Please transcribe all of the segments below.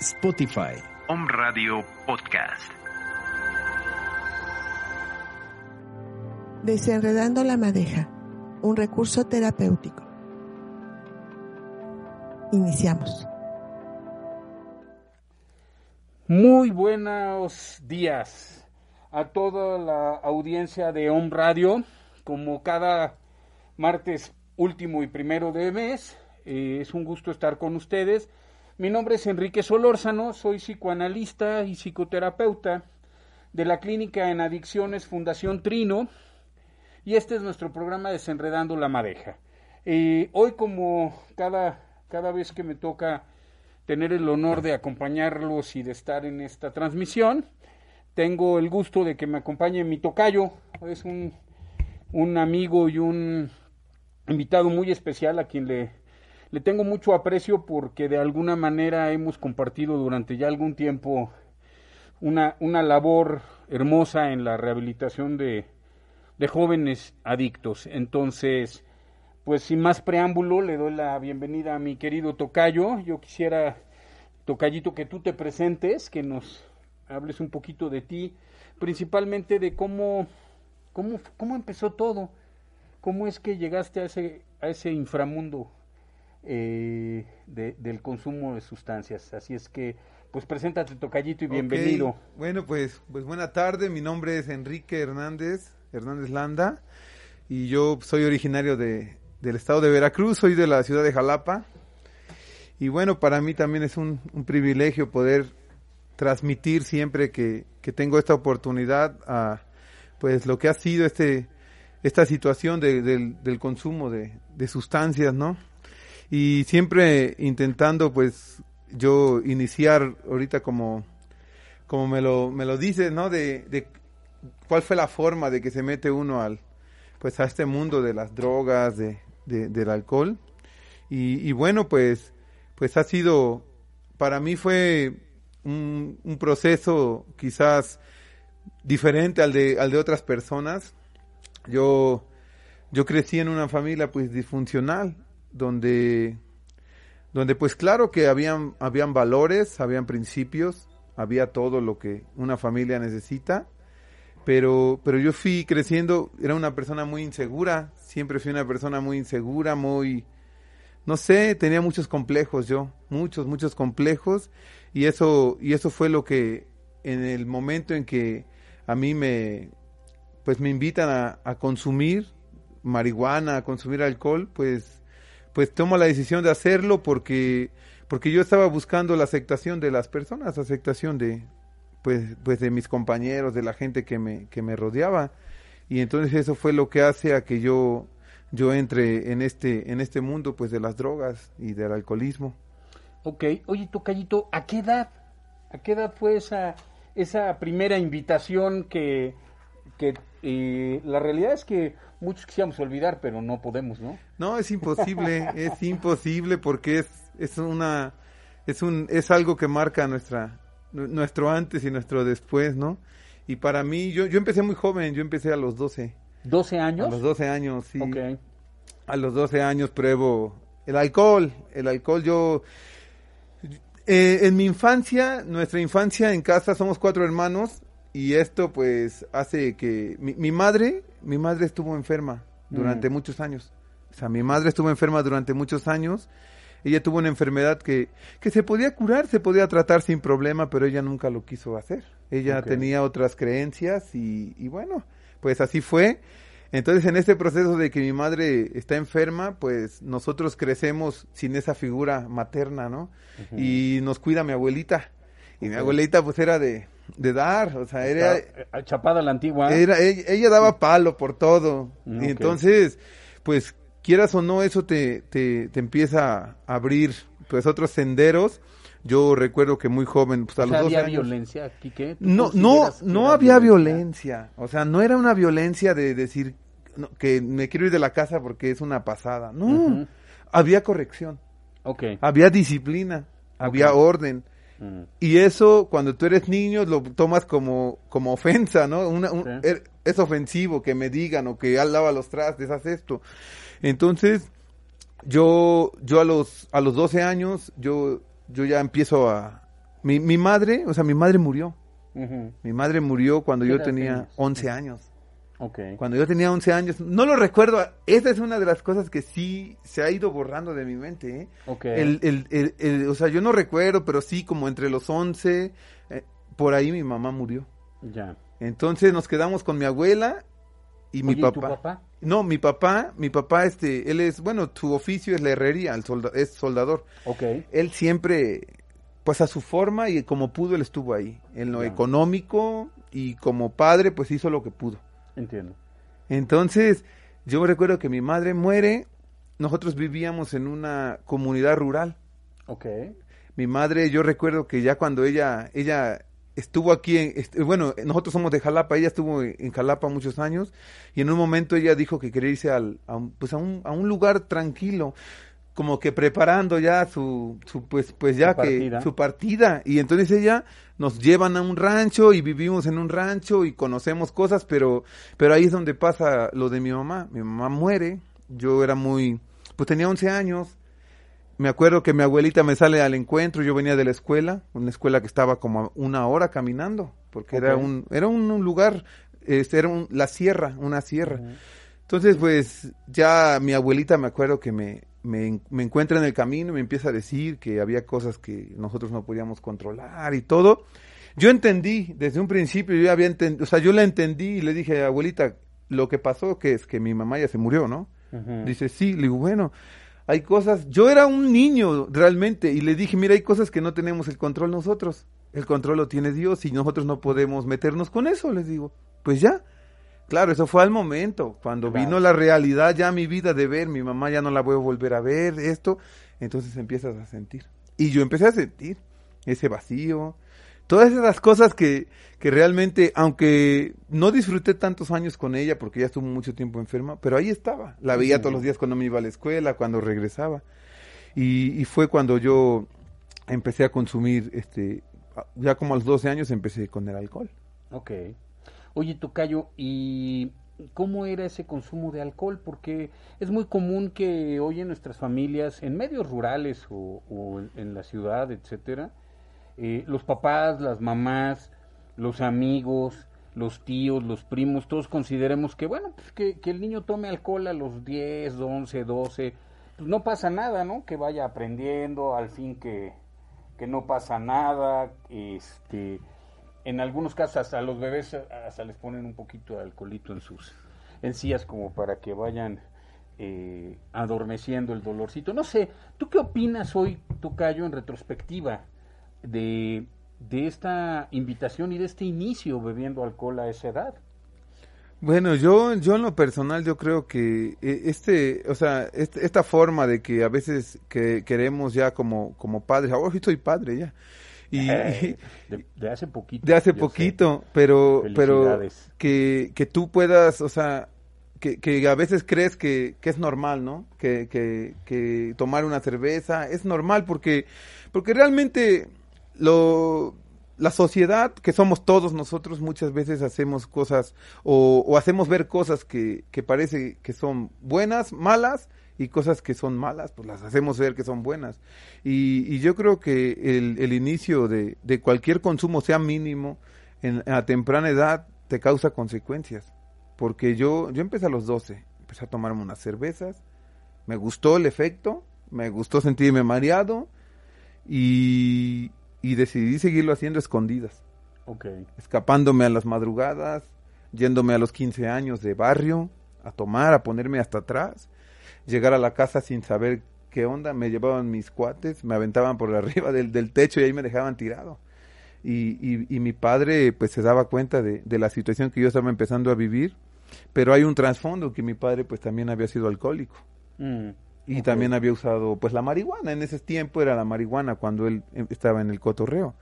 Spotify. Om Radio Podcast. Desenredando la madeja, un recurso terapéutico. Iniciamos. Muy buenos días a toda la audiencia de Om Radio. Como cada martes último y primero de mes, eh, es un gusto estar con ustedes. Mi nombre es Enrique Solórzano, soy psicoanalista y psicoterapeuta de la Clínica en Adicciones Fundación Trino y este es nuestro programa Desenredando la Madeja. Hoy como cada, cada vez que me toca tener el honor de acompañarlos y de estar en esta transmisión, tengo el gusto de que me acompañe mi tocayo, es un, un amigo y un invitado muy especial a quien le, le tengo mucho aprecio porque de alguna manera hemos compartido durante ya algún tiempo una, una labor hermosa en la rehabilitación de, de jóvenes adictos. Entonces, pues sin más preámbulo, le doy la bienvenida a mi querido Tocayo. Yo quisiera, Tocayito, que tú te presentes, que nos hables un poquito de ti, principalmente de cómo, cómo, cómo empezó todo, cómo es que llegaste a ese, a ese inframundo eh, de, del consumo de sustancias. Así es que, pues preséntate, Tocayito, y bienvenido. Bueno, pues, pues buena tarde. Mi nombre es Enrique Hernández, Hernández Landa, y yo soy originario de, del estado de Veracruz, soy de la ciudad de Jalapa. Y bueno, para mí también es un, un privilegio poder transmitir siempre que, que, tengo esta oportunidad a pues lo que ha sido este esta situación de, del, del consumo de, de sustancias, ¿no? Y siempre intentando pues yo iniciar ahorita como como me lo me lo dices no de, de, cuál fue la forma de que se mete uno al pues a este mundo de las drogas de, de del alcohol. Y, bueno pues pues ha sido para mí fue un, un proceso quizás diferente al de al de otras personas. Yo yo crecí en una familia pues disfuncional donde, donde pues claro que habían, habían valores, habían principios, había todo lo que una familia necesita, pero, pero yo fui creciendo, era una persona muy insegura, siempre fui una persona muy insegura, muy, no sé, tenía muchos complejos yo, muchos, muchos complejos, y eso, y eso fue lo que en el momento en que a mí me, pues me invitan a, a consumir marihuana, a consumir alcohol, pues pues tomo la decisión de hacerlo porque porque yo estaba buscando la aceptación de las personas, aceptación de pues pues de mis compañeros, de la gente que me que me rodeaba. Y entonces eso fue lo que hace a que yo yo entre en este en este mundo pues de las drogas y del alcoholismo. Ok, oye Tocayito, ¿a qué edad ¿A qué edad fue esa, esa primera invitación que, que eh, la realidad es que muchos quisiéramos olvidar, pero no podemos, ¿no? No, es imposible, es imposible porque es, es una, es un, es algo que marca nuestra, nu- nuestro antes y nuestro después, ¿no? Y para mí, yo, yo empecé muy joven, yo empecé a los 12, 12 a años. los 12 años, sí. Ok. A los 12 años pruebo el alcohol, el alcohol yo... eh, en mi infancia, nuestra infancia en casa, somos cuatro hermanos y esto pues hace que mi, mi madre, mi madre estuvo enferma durante Mm. muchos años. O sea, mi madre estuvo enferma durante muchos años. Ella tuvo una enfermedad que, que se podía curar, se podía tratar sin problema, pero ella nunca lo quiso hacer. Ella tenía otras creencias y, y bueno, pues así fue. Entonces, en este proceso de que mi madre está enferma, pues nosotros crecemos sin esa figura materna, ¿no? Y nos cuida mi abuelita. Y mi abuelita, pues era de, de dar, o sea, era, Está, eh, Chapada la antigua. era, ella, ella daba palo por todo. Mm, Y entonces, pues, quieras o no, eso te, te, te empieza a abrir, pues, otros senderos. Yo recuerdo que muy joven, pues, a O los sea, 12 había años. violencia. ¿Tú No, no, no había violencia. O sea, no era una violencia de decir no, que me quiero ir de la casa porque es una pasada. No, había corrección, Ok. había disciplina, había orden. Mm. Y eso, cuando tú eres niño, lo tomas como, como ofensa, ¿no? Una- un- Sí. er- es ofensivo que me digan o que al lava los trastes, haz esto. Entonces, yo, yo a los, a los 12 años, yo, yo ya empiezo a... Mi, mi madre, o sea, mi madre murió. Mi madre murió cuando ¿Qué yo tenía tenías? 11 años. Cuando yo tenía 11 años, no lo recuerdo, esa es una de las cosas que sí se ha ido borrando de mi mente, ¿eh? El, el, el, el- o sea, yo no recuerdo, pero sí como entre los 11, eh, por ahí mi mamá murió. Ya. Entonces nos quedamos con mi abuela y mi Oye, ¿y papá. tu papá? No, mi papá, mi papá, este, él es, bueno, su oficio es la herrería, el solda- es soldador. Ok. Él siempre, pues a su forma y como pudo, él estuvo ahí. En lo económico y como padre, pues hizo lo que pudo. Entiendo. Entonces, yo recuerdo que mi madre muere, nosotros vivíamos en una comunidad rural. Ok. Mi madre, yo recuerdo que ya cuando ella, ella estuvo aquí, en, est- bueno, nosotros somos de Jalapa, ella estuvo en Jalapa muchos años y en un momento ella dijo que quería irse al, a, un, pues a, un, a un lugar tranquilo, como que preparando ya su, su pues, pues ya Su que partida. su partida y entonces ella nos llevan a un rancho y vivimos en un rancho y conocemos cosas, pero, pero ahí es donde pasa lo de mi mamá. Mi mamá muere, yo era muy, pues tenía 11 años, me acuerdo que mi abuelita me sale al encuentro, yo venía de la escuela, una escuela que estaba como a una hora caminando, porque era un, era un, un lugar, este, era un- la sierra, una sierra. Entonces, pues, ya mi abuelita me acuerdo que me, me, me encuentra en el camino y me empieza a decir que había cosas que nosotros no podíamos controlar y todo. Yo entendí, desde un principio, yo había entendido, o sea, yo la entendí y le dije, abuelita, lo que pasó que es que mi mamá ya se murió, ¿no? Dice, sí, le digo, bueno, hay cosas, yo era un niño realmente y le dije, mira, hay cosas que no tenemos el control nosotros, el control lo tiene Dios y nosotros no podemos meternos con eso, les digo, pues ya. Claro, eso fue al momento, cuando Claro. vino la realidad ya mi vida de ver, mi mamá ya no la voy a volver a ver, esto, entonces empiezas a sentir. Y yo empecé a sentir ese vacío, todas esas cosas que, que realmente, aunque no disfruté tantos años con ella, porque ella estuvo mucho tiempo enferma, pero ahí estaba. La veía todos los días cuando me iba a la escuela, cuando regresaba. Y, y fue cuando yo empecé a consumir, este, ya como a los 12 años empecé con el alcohol. Ok. Oye, Tocayo, ¿y cómo era ese consumo de alcohol? Porque es muy común que hoy en nuestras familias, en medios rurales o, en, la ciudad, etcétera, eh, los papás, las mamás, los amigos, los tíos, los primos, todos consideremos que, bueno, pues que, que el niño tome alcohol a los 10, 11, 12, pues no pasa nada, ¿no? Que vaya aprendiendo, al fin que, que no pasa nada, este en algunos casos a los bebés hasta les ponen un poquito de alcoholito en sus encías como para que vayan eh, adormeciendo el dolorcito. No sé, ¿tú qué opinas hoy, Tocayo, en retrospectiva de, de esta invitación y de este inicio bebiendo alcohol a esa edad? Bueno, yo, yo en lo personal yo creo que eh, este, o sea, este- esta forma de que a veces que queremos ya como, como padres, ahora sí soy padre ya, Y, Eh, de, de hace poquito. de hace sé. poquito, pero, pero que, que tú puedas, o sea, que, que a veces crees que, que es normal, ¿no? Que, que, que tomar una cerveza es normal porque, porque realmente lo, la sociedad, que somos todos nosotros, muchas veces hacemos cosas o, o hacemos ver cosas que, que parece que son buenas, malas, y cosas que son malas, pues las hacemos ver que son buenas. Y, y yo creo que el, el inicio de, de cualquier consumo, sea mínimo, en, a temprana edad, te causa consecuencias. Porque yo, yo empecé a los 12, empecé a tomarme unas cervezas, me gustó el efecto, me gustó sentirme mareado y, y decidí seguirlo haciendo escondidas, Ok. escapándome a las madrugadas, yéndome a los 15 años de barrio, a tomar, a ponerme hasta atrás, llegar a la casa sin saber qué onda, me llevaban mis cuates, me aventaban por arriba del, del techo y ahí me dejaban tirado. Y, y, y mi padre pues se daba cuenta de, de la situación que yo estaba empezando a vivir, pero hay un trasfondo que mi padre pues también había sido alcohólico Mm, y también había usado pues la marihuana, en ese tiempo era la marihuana cuando él eh, estaba en el cotorreo.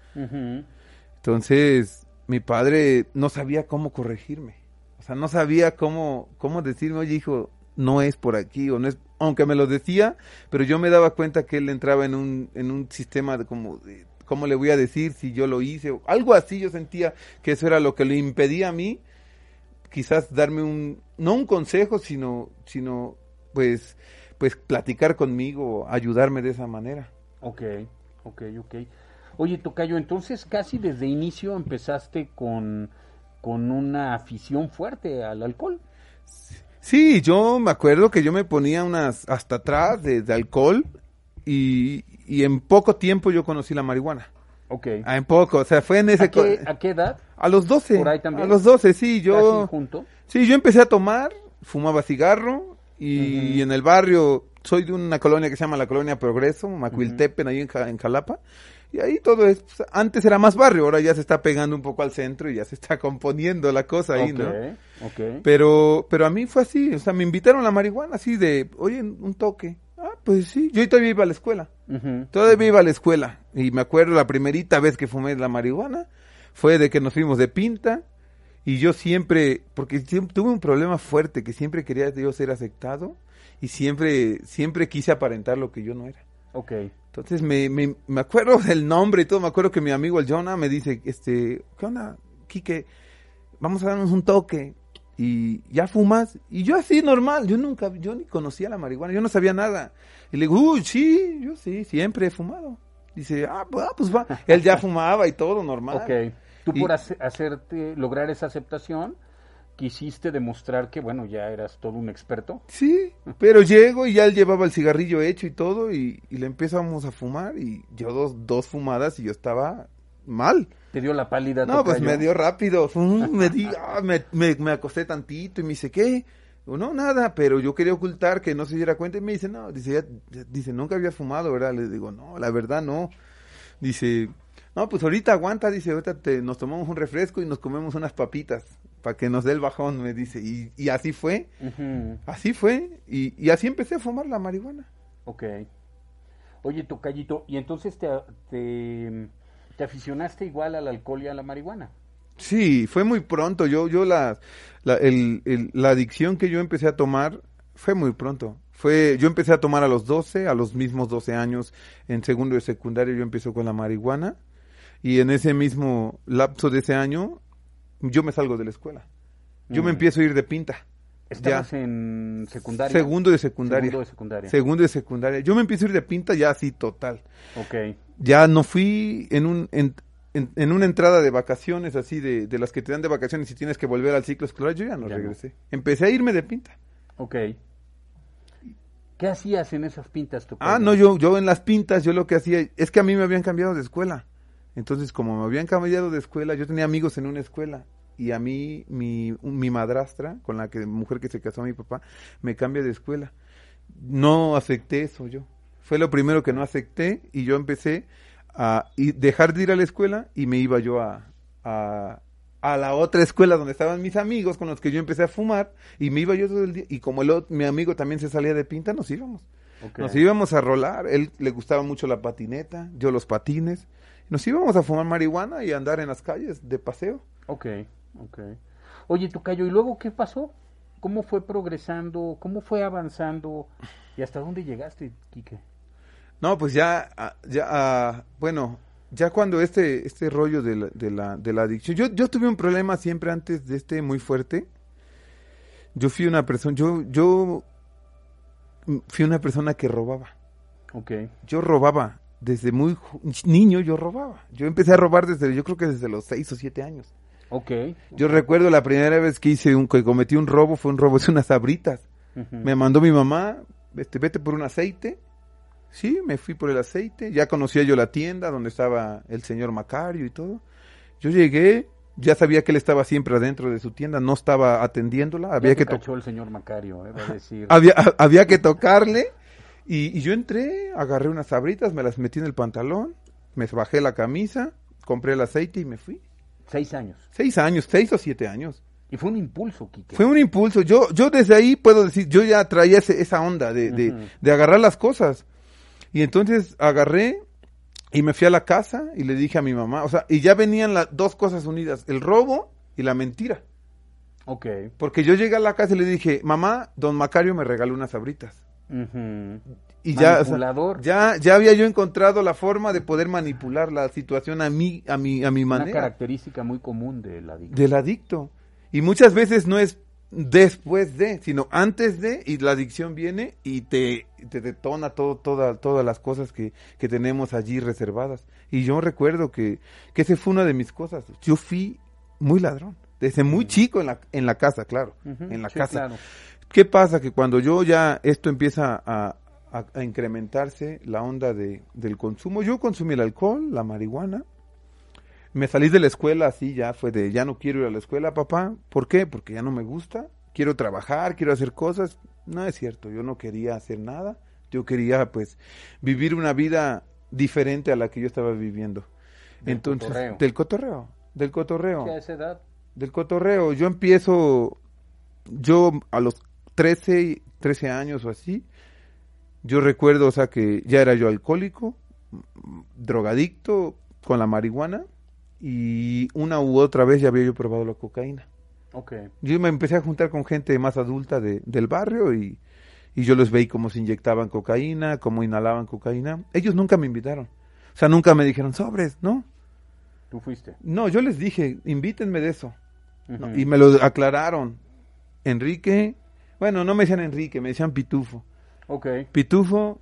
Entonces, mi padre no sabía cómo corregirme. O sea, no sabía cómo, cómo decirme, oye, hijo, no es por aquí, o no es, aunque me lo decía, pero yo me daba cuenta que él entraba en un, en un sistema de como, de, ¿cómo le voy a decir si yo lo hice? O algo así, yo sentía que eso era lo que le impedía a mí, quizás darme un, no un consejo, sino, sino, pues, pues platicar conmigo, ayudarme de esa manera. Ok, ok, ok. Oye, Tocayo, entonces casi desde inicio empezaste con, con una afición fuerte al alcohol. Sí, yo me acuerdo que yo me ponía unas hasta atrás de, de alcohol y, y en poco tiempo yo conocí la marihuana. Ok. Ah, en poco, o sea, fue en ese... ¿A qué, a qué edad? a los 12. por ahí también? A los 12, sí, yo... Casi junto. Sí, yo empecé a tomar, fumaba cigarro y en el barrio, soy de una colonia que se llama la Colonia Progreso, Macuiltepen, ahí en, en Jalapa. Y ahí todo es, pues, antes era más barrio, ahora ya se está pegando un poco al centro y ya se está componiendo la cosa ahí, ok, ¿no? ok. Pero, pero a mí fue así, o sea, me invitaron a la marihuana así de, oye, un toque. Ah, pues sí, yo todavía iba a la escuela, todavía iba a la escuela. Y me acuerdo la primerita vez que fumé la marihuana, fue de que nos fuimos de pinta. Y yo siempre, porque siempre, tuve un problema fuerte, que siempre quería yo ser aceptado. Y siempre, siempre quise aparentar lo que yo no era. Ok. Entonces me, me, me acuerdo del nombre y todo, me acuerdo que mi amigo el Jonah me dice, este, ¿qué onda, Quique? Vamos a darnos un toque. Y ya fumas. Y yo así normal, yo nunca, yo ni conocía la marihuana, yo no sabía nada. Y le digo, uy, sí, yo sí, siempre he fumado. Dice, ah, pues, ah, pues va. Él ya fumaba y todo normal. Ok. Tú Y- por hace- hacerte, lograr esa aceptación, quisiste demostrar que, bueno, ya eras todo un experto. Sí, pero llego y ya él llevaba el cigarrillo hecho y todo y, y le empezamos a fumar y yo dos, dos fumadas y yo estaba mal. Te dio la pálida. No, pues me dio rápido, me, di, ah, me, me, me acosté tantito y me dice, ¿qué? No, nada, pero yo quería ocultar que no se diera cuenta y me dice, no, dice, ya- dice, nunca había fumado, ¿verdad? Le digo, no, la verdad no. Dice, no, pues ahorita aguanta, dice, ahorita te, nos tomamos un refresco y nos comemos unas papitas para que nos dé el bajón, me dice. Y, y así fue, Ujú. así fue, y, y así empecé a fumar la marihuana. Ok. Oye, Tocayito, ¿y entonces te, te, te aficionaste igual al alcohol y a la marihuana? Sí, fue muy pronto. Yo, yo la, la, el- el- la adicción que yo empecé a tomar fue muy pronto. Fue, yo empecé a tomar a los 12, a los mismos 12 años, en segundo de secundaria yo empecé con la marihuana y en ese mismo lapso de ese año yo me salgo de la escuela. Yo me Mm. empiezo a ir de pinta. ¿Estabas Ya. en secundaria? Segundo de secundaria. Segundo de secundaria. Segundo de secundaria. Yo me empiezo a ir de pinta ya así total. Ok. ya no fui en un en, en- en una entrada de vacaciones así de, de las que te dan de vacaciones y tienes que volver al ciclo escolar, yo ya no Ya no. regresé. Empecé a irme de pinta. Ok. ¿Qué hacías en esas pintas, Tocayo? Ah, no, yo yo en las pintas yo lo que hacía es que a mí me habían cambiado de escuela. Entonces, como me habían cambiado de escuela, yo tenía amigos en una escuela y a mí mi mi madrastra con la que mujer que se casó mi papá me cambia de escuela. No acepté eso yo. Fue lo primero que no acepté y yo empecé a y dejar de ir a la escuela y me iba yo a, a, a la otra escuela donde estaban mis amigos con los que yo empecé a fumar y me iba yo todo el día y como el ot- mi amigo también se salía de pinta, nos íbamos. Nos íbamos a rolar, él le gustaba mucho la patineta, yo los patines Nos íbamos a fumar marihuana y a andar en las calles de paseo. Ok, ok. Oye, Tocayo, ¿y luego qué pasó? ¿Cómo fue progresando? ¿Cómo fue avanzando? ¿Y hasta dónde llegaste, Quique? No, pues ya, ah, ya, ah, bueno, ya cuando este, este rollo de la, de la, de la adicción, yo, yo tuve un problema siempre antes de este muy fuerte. Yo fui una persona, yo, yo fui una persona que robaba. Ok. Yo robaba. Desde muy niño yo robaba. Yo empecé a robar desde, yo creo que desde los seis o siete años. Ok. Yo recuerdo la primera vez que hice un, que cometí un robo, fue un robo de unas sabritas. Me mandó mi mamá, este, vete por un aceite. Sí, me fui por el aceite. Ya conocía yo la tienda donde estaba el señor Macario y todo. Yo llegué, ya sabía que él estaba siempre adentro de su tienda, no estaba atendiéndola, había Ya que, te cachó el señor Macario, eh, va a decir. había, había que tocarle. Y, y yo entré, agarré unas sabritas, me las metí en el pantalón, me bajé la camisa, compré el aceite y me fui. Seis años. Seis años, seis o siete años. Y fue un impulso, Quique. Fue un impulso. Yo, yo desde ahí puedo decir, yo ya traía ese- esa onda de, de, agarrar las cosas. Y entonces agarré y me fui a la casa y le dije a mi mamá, o sea, y ya venían las dos cosas unidas, el robo y la mentira. Ok. Porque yo llegué a la casa y le dije, mamá, don Macario me regaló unas sabritas. Ujú. Y ya, o sea, Manipulador. ya, ya había yo encontrado la forma de poder manipular la situación a mí, a mi, a mi Una manera. característica muy común del adicto. del adicto. Y muchas veces no es después de, sino antes de, y la adicción viene y te, te detona todo, toda, todas las cosas que, que tenemos allí reservadas. Y yo recuerdo que, que esa fue una de mis cosas. Yo fui muy ladrón, desde muy chico en la, en la casa, claro, en la sí, casa. claro. ¿Qué pasa? Que cuando yo ya esto empieza a, a- a incrementarse, la onda de, del consumo, yo consumí el alcohol, la marihuana, me salí de la escuela así, ya fue de, ya no quiero ir a la escuela, papá. ¿Por qué? Porque ya no me gusta, quiero trabajar, quiero hacer cosas. No es cierto, yo no quería hacer nada, yo quería pues vivir una vida diferente a la que yo estaba viviendo. Del Entonces, cotorreo. del cotorreo, del cotorreo a esa edad. del cotorreo. Yo empiezo, yo a los 13, 13 años o así, yo recuerdo, o sea, que ya era yo alcohólico, drogadicto con la marihuana y una u otra vez ya había yo probado la cocaína. Ok. Yo me empecé a juntar con gente más adulta de- del barrio y, y yo los veí cómo se inyectaban cocaína, cómo inhalaban cocaína. Ellos nunca me invitaron. O sea, nunca me dijeron sobres, ¿no? Tú fuiste. No, yo les dije, invítenme de eso. No, y me lo aclararon. Enrique, bueno, no me decían Enrique, me decían Pitufo. Ok. Pitufo,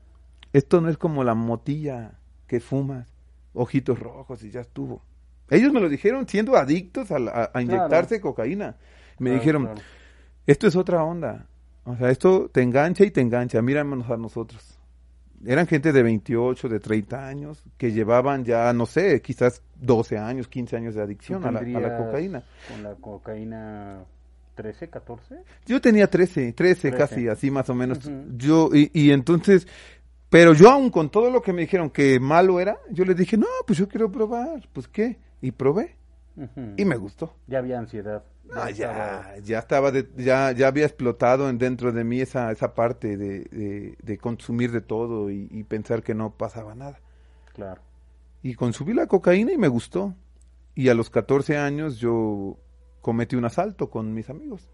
esto no es como la motilla que fumas, ojitos rojos y ya estuvo. Ellos me lo dijeron siendo adictos a, a- a inyectarse cocaína. Me Claro, dijeron, claro. esto es otra onda. O sea, esto te engancha y te engancha. Míranos a nosotros. Eran gente de 28, de 30 años, que llevaban ya, no sé, quizás 12 años, 15 años de ¿Tú adicción a la, a la cocaína. Con la cocaína 13, 14. Yo tenía 13, 13, 13. casi, así más o menos. Yo, y, y entonces, pero yo aún con todo lo que me dijeron que malo era, yo les dije, no, pues yo quiero probar, pues qué, y probé, y me gustó. Ya había ansiedad. No, estaba- ya, ya estaba, de- ya, ya había explotado en dentro de mí esa, esa parte de, de, de consumir de todo y, y pensar que no pasaba nada. Claro. Y consumí la cocaína y me gustó. Y a los 14 años yo cometí un asalto con mis amigos.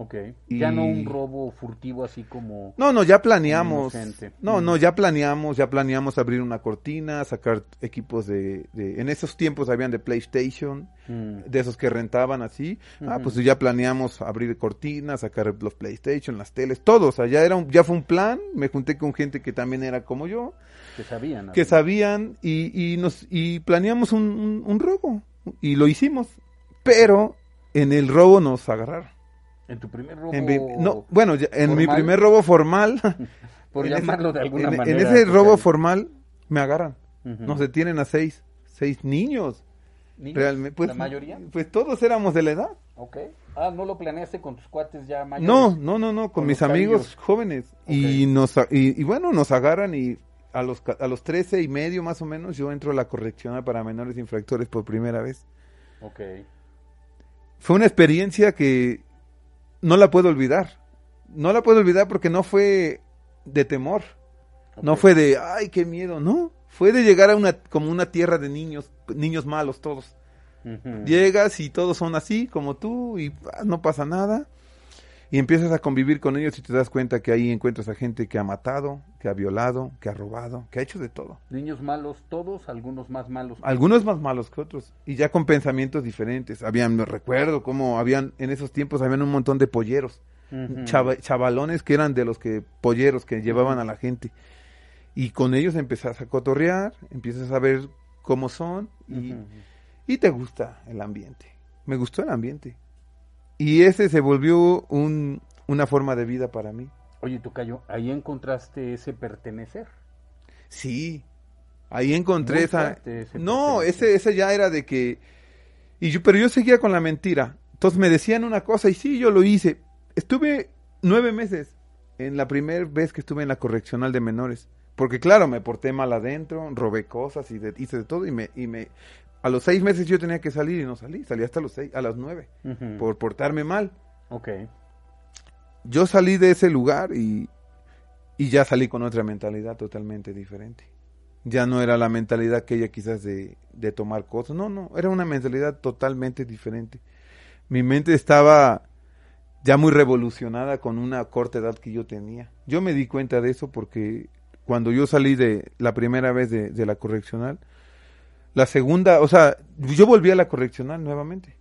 Ok. Y- Ya no un robo furtivo así como... No, no, ya planeamos. No, Mm. no, ya planeamos, ya planeamos abrir una cortina, sacar equipos de, de- en esos tiempos habían de PlayStation, Mm. de esos que rentaban así. Ah, pues ya planeamos abrir cortinas, sacar los PlayStation, las teles, todo, o sea, ya era un, ya fue un plan, me junté con gente que también era como yo, Que sabían. que sabían y, y nos y planeamos un, un- un robo y lo hicimos, pero en el robo nos agarraron. En tu primer robo... En mi- no, bueno, en mi formal. primer robo formal, Por ese- llamarlo de alguna en, en manera. ese robo formal me agarran. Nos detienen a seis, seis niños. ¿Niños? Realmente, pues, ¿La mayoría? Pues todos éramos de la edad. Ok. Ah, ¿no lo planeaste con tus cuates ya mayores? No, no, no, no, con, Con mis amigos jóvenes. Y, nos, y, y bueno, nos agarran y a los, a los 13 y medio más o menos yo entro a la correccional para menores infractores por primera vez. Ok. Fue una experiencia que no la puedo olvidar. No la puedo olvidar porque no fue de temor. No fue de, ay, qué miedo, no. Fue de llegar a una, como una tierra de niños, niños malos todos. Llegas y todos son así, como tú, y ah, no pasa nada. Y empiezas a convivir con ellos y te das cuenta que ahí encuentras a gente que ha matado, que ha violado, que ha robado, que ha hecho de todo. Niños malos todos, algunos más malos. Algunos más malos que otros, y ya con pensamientos diferentes. Habían, me recuerdo cómo habían, en esos tiempos habían un montón de polleros, chava- chavalones que eran de los que, polleros que llevaban a la gente. Y con ellos empezás a cotorrear, empiezas a ver cómo son, y, y te gusta el ambiente. Me gustó el ambiente. Y ese se volvió un, una forma de vida para mí. Oye, Tocayo, ahí encontraste ese pertenecer. Sí, ahí encontré Muy esa... ese no, ese, ese ya era de que... Y yo, pero yo seguía con la mentira. Entonces me decían una cosa y sí, yo lo hice. Estuve nueve meses en la primera vez que estuve en la correccional de menores. Porque claro, me porté mal adentro, robé cosas y de- hice de todo y me, y me... A los seis meses yo tenía que salir y no salí. Salí hasta los seis, a las nueve, por portarme mal. Ok. Yo salí de ese lugar y, y ya salí con otra mentalidad totalmente diferente. Ya no era la mentalidad aquella quizás de, de tomar cosas. No, no, era una mentalidad totalmente diferente. Mi mente estaba ya muy revolucionada con una corta edad que yo tenía. Yo me di cuenta de eso porque cuando yo salí de la primera vez de, de la correccional, la segunda, o sea, yo volví a la correccional nuevamente,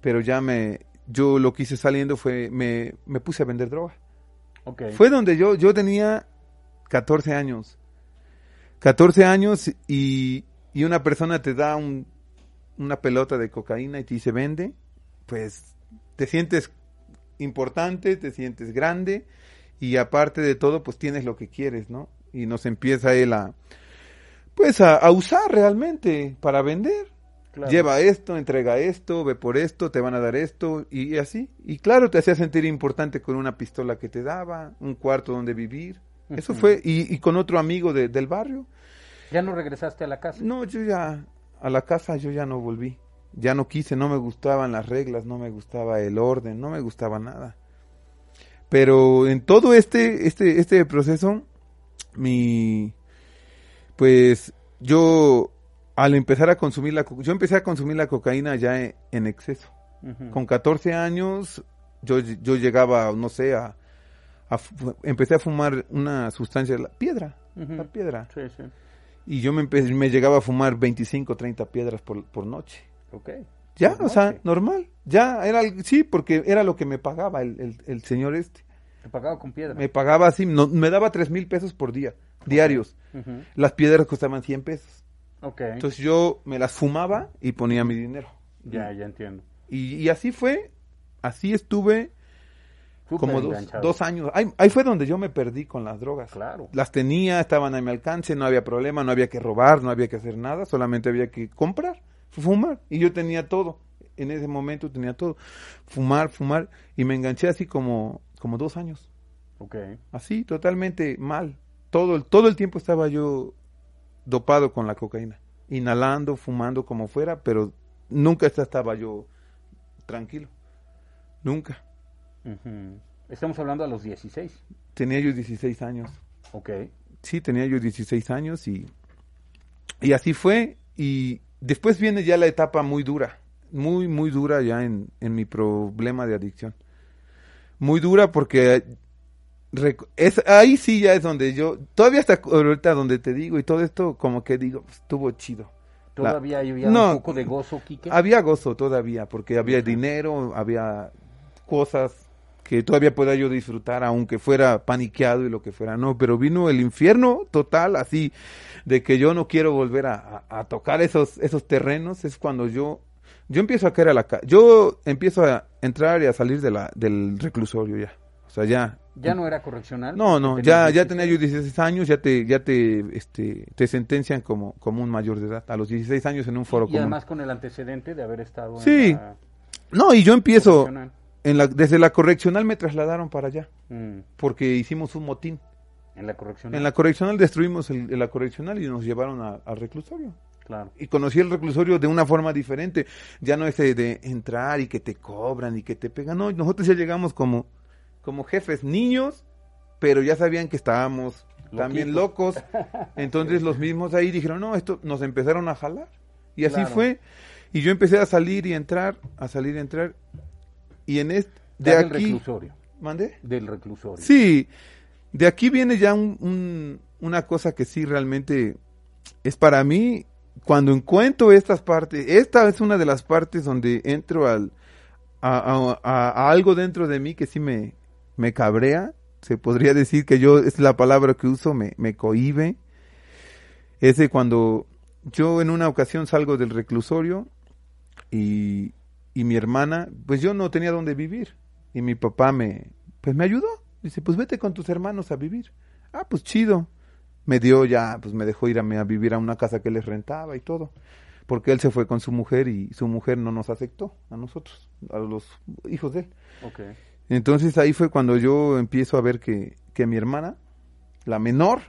pero ya me, yo lo que hice saliendo fue, me, me puse a vender droga. Fue donde yo, yo tenía 14 años. 14 años y, y una persona te da un, una pelota de cocaína y te dice vende, pues te sientes importante, te sientes grande y aparte de todo pues tienes lo que quieres, ¿no? Y nos empieza él a, pues a, a usar realmente para vender. Claro. Lleva esto, entrega esto, ve por esto, te van a dar esto y así. Y claro, te hacía sentir importante con una pistola que te daba, un cuarto donde vivir. Eso fue, y, y con otro amigo de- del barrio. ¿Ya no regresaste a la casa? No, yo ya, a la casa yo ya no volví. Ya no quise, no me gustaban las reglas, no me gustaba el orden, no me gustaba nada. Pero en todo este, este, este proceso, mi, pues yo al empezar a consumir la, yo empecé a consumir la cocaína ya en, en exceso. Con 14 años yo, yo llegaba, no sé, a, empecé a fumar una sustancia, la piedra, la piedra. Sí, sí. Y yo me, me llegaba a fumar 25, 30 piedras por, por noche. Ok. Ya, Por o sea, normal. Ya, era, sí, porque era lo que me pagaba el, el, el señor este. Te pagaba con piedra. Me pagaba así, no- me daba 3 mil pesos por día, diarios. Las piedras costaban 100 pesos. Ok. Entonces yo me las fumaba y ponía mi dinero. ya, ya entiendo. Y, y así fue, así estuve como dos, años. Ahí, ahí fue donde yo me perdí con las drogas. Claro. Las tenía, estaban a mi alcance, no había problema, no había que robar, no había que hacer nada, solamente había que comprar, fumar. Y yo tenía todo, en ese momento tenía todo. Fumar, fumar, y me enganché así como, como dos años. Ok. Así, totalmente mal. Todo, el- todo el tiempo estaba yo dopado con la cocaína. Inhalando, fumando como fuera, pero nunca estaba yo tranquilo. Nunca. Estamos hablando a los 16. Tenía yo 16 años. Ok. Sí, tenía yo 16 años y, y así fue. Y después viene ya la etapa muy dura, muy, muy dura ya en, en mi problema de adicción. Muy dura porque es, ahí sí ya es donde yo, todavía hasta ahorita donde te digo y todo esto como que digo, pues, estuvo chido. La- ¿Todavía había No. un poco de gozo, Quique? Había gozo todavía, porque había dinero, había cosas que todavía podía yo disfrutar, aunque fuera paniqueado y lo que fuera, no, pero vino el infierno total, así, de que yo no quiero volver a, a- a tocar esos, esos terrenos, es cuando yo, yo empiezo a caer a la yo empiezo a entrar y a salir de la, del reclusorio ya, o sea, ya, ¿Ya no era correccional? no, no, ¿Tenías ya, ya 16? tenía yo 16 años, ya te, ya te, este, te sentencian como, como un mayor de edad, a los 16 años en un foro Y común. además con el antecedente de haber estado Sí. en la No, y yo empiezo, en la, desde la correccional me trasladaron para allá, Mm, porque hicimos un motín. en la correccional. En la correccional destruimos el, la correccional y nos llevaron al reclusorio. Claro. Y conocí el reclusorio de una forma diferente. Ya no ese de entrar y que te cobran y que te pegan. No, nosotros ya llegamos como, como jefes niños, pero ya sabían que estábamos también locos. Entonces los mismos ahí dijeron, no, esto nos empezaron a jalar. Y así Claro. fue. Y yo empecé a salir y entrar, a salir y entrar. Y en este, de Ya del aquí... reclusorio. ¿Mande? Del reclusorio. Sí, de aquí viene ya un- un- una cosa que sí realmente es para mí, cuando encuentro estas partes, esta es una de las partes donde entro al, a, a- a- a algo dentro de mí que sí me, me cabrea, se podría decir que yo, es la palabra que uso, me, me cohibe, es de cuando yo en una ocasión salgo del reclusorio y, y mi hermana, pues yo no tenía dónde vivir. Y mi papá me, pues me ayudó. Dice, pues vete con tus hermanos a vivir. Ah, pues chido. Me dio ya, pues me dejó ir a, a vivir a una casa que les rentaba y todo. Porque él se fue con su mujer y su mujer no nos aceptó a nosotros, a los hijos de él. Entonces ahí fue cuando yo empiezo a ver que, que mi hermana, la menor,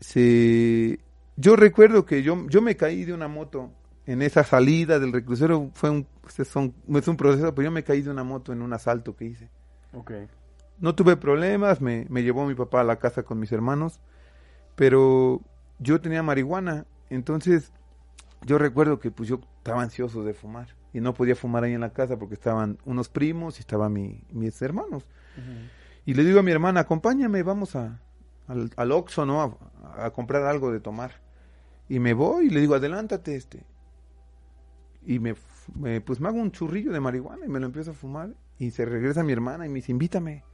se yo recuerdo que yo yo me caí de una moto en esa salida del reclusorio fue un es un, es un proceso pero yo me caí de una moto en un asalto que hice. Ok. no tuve problemas me, me llevó mi papá a la casa con mis hermanos pero yo tenía marihuana. Entonces yo recuerdo que pues yo estaba ansioso de fumar y no podía fumar ahí en la casa porque estaban unos primos y estaban mi, mis hermanos y le digo a mi hermana, acompáñame, vamos a, al, al Oxxo, ¿no? A, a comprar algo de tomar. Y me voy y le digo, adelántate este. Y me, pues me hago un churrillo de marihuana y me lo empiezo a fumar. Y se regresa mi hermana y me dice, invítame.